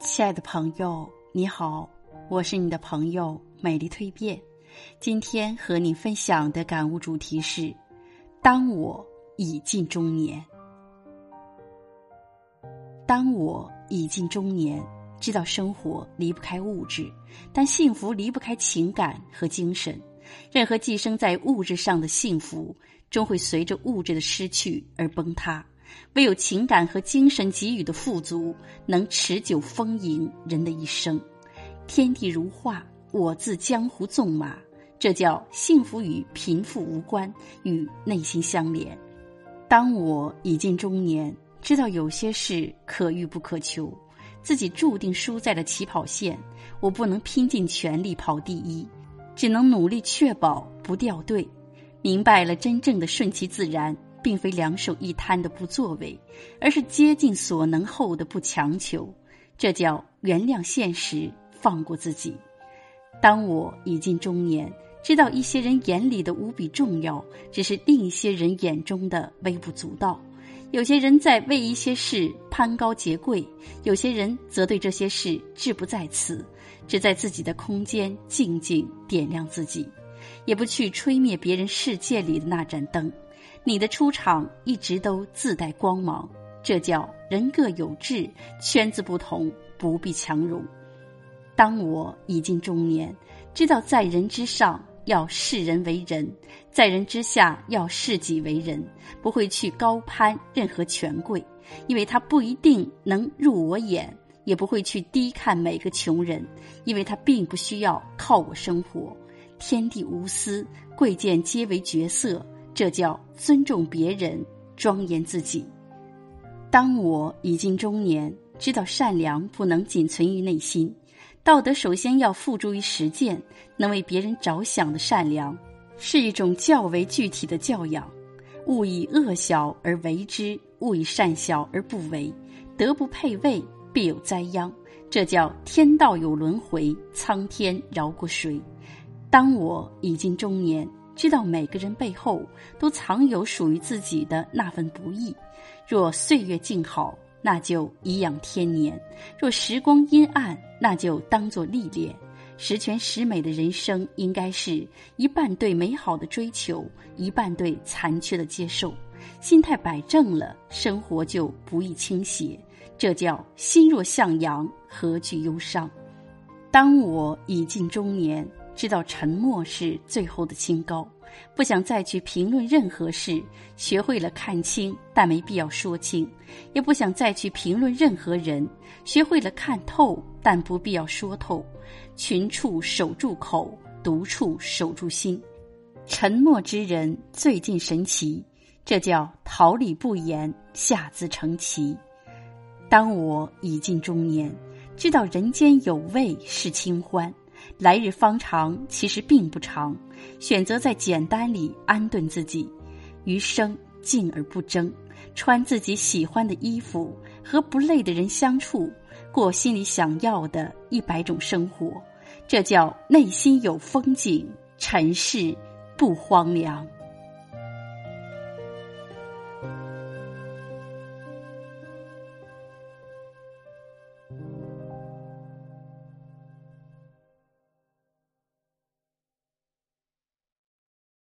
亲爱的朋友，你好，我是你的朋友美丽蜕变。今天和你分享的感悟主题是：当我已近中年。当我已近中年，知道生活离不开物质，但幸福离不开情感和精神。任何寄生在物质上的幸福，终会随着物质的失去而崩塌。唯有情感和精神给予的富足，能持久丰盈人的一生。天地如画，我自江湖纵马。这叫幸福与贫富无关，与内心相连。当我已近中年，知道有些事可遇不可求，自己注定输在了起跑线。我不能拼尽全力跑第一，只能努力确保不掉队。明白了，真正的顺其自然。并非两手一摊的不作为，而是竭尽所能后的不强求。这叫原谅现实，放过自己。当我已近中年，知道一些人眼里的无比重要，只是另一些人眼中的微不足道。有些人在为一些事攀高结贵，有些人则对这些事志不在此，只在自己的空间静静点亮自己，也不去吹灭别人世界里的那盏灯。你的出场一直都自带光芒，这叫人各有志，圈子不同不必强融。当我已近中年，知道在人之上要视人为人，在人之下要视己为人，不会去高攀任何权贵，因为他不一定能入我眼；也不会去低看每个穷人，因为他并不需要靠我生活。天地无私，贵贱皆为角色。这叫尊重别人，庄严自己。当我已近中年，知道善良不能仅存于内心，道德首先要付诸于实践。能为别人着想的善良，是一种较为具体的教养。勿以恶小而为之，勿以善小而不为。德不配位，必有灾殃。这叫天道有轮回，苍天饶过谁？当我已近中年。知道每个人背后都藏有属于自己的那份不易。若岁月静好，那就颐养天年；若时光阴暗，那就当作历练。十全十美的人生，应该是一半对美好的追求，一半对残缺的接受。心态摆正了，生活就不易倾斜。这叫心若向阳，何惧忧伤？当我已近中年。知道沉默是最后的清高，不想再去评论任何事，学会了看清，但没必要说清；也不想再去评论任何人，学会了看透，但不必要说透。群处守住口，独处守住心。沉默之人最近神奇，这叫桃李不言，下自成蹊。当我已近中年，知道人间有味是清欢。来日方长，其实并不长。选择在简单里安顿自己，余生静而不争，穿自己喜欢的衣服，和不累的人相处，过心里想要的一百种生活。这叫内心有风景，尘世不荒凉。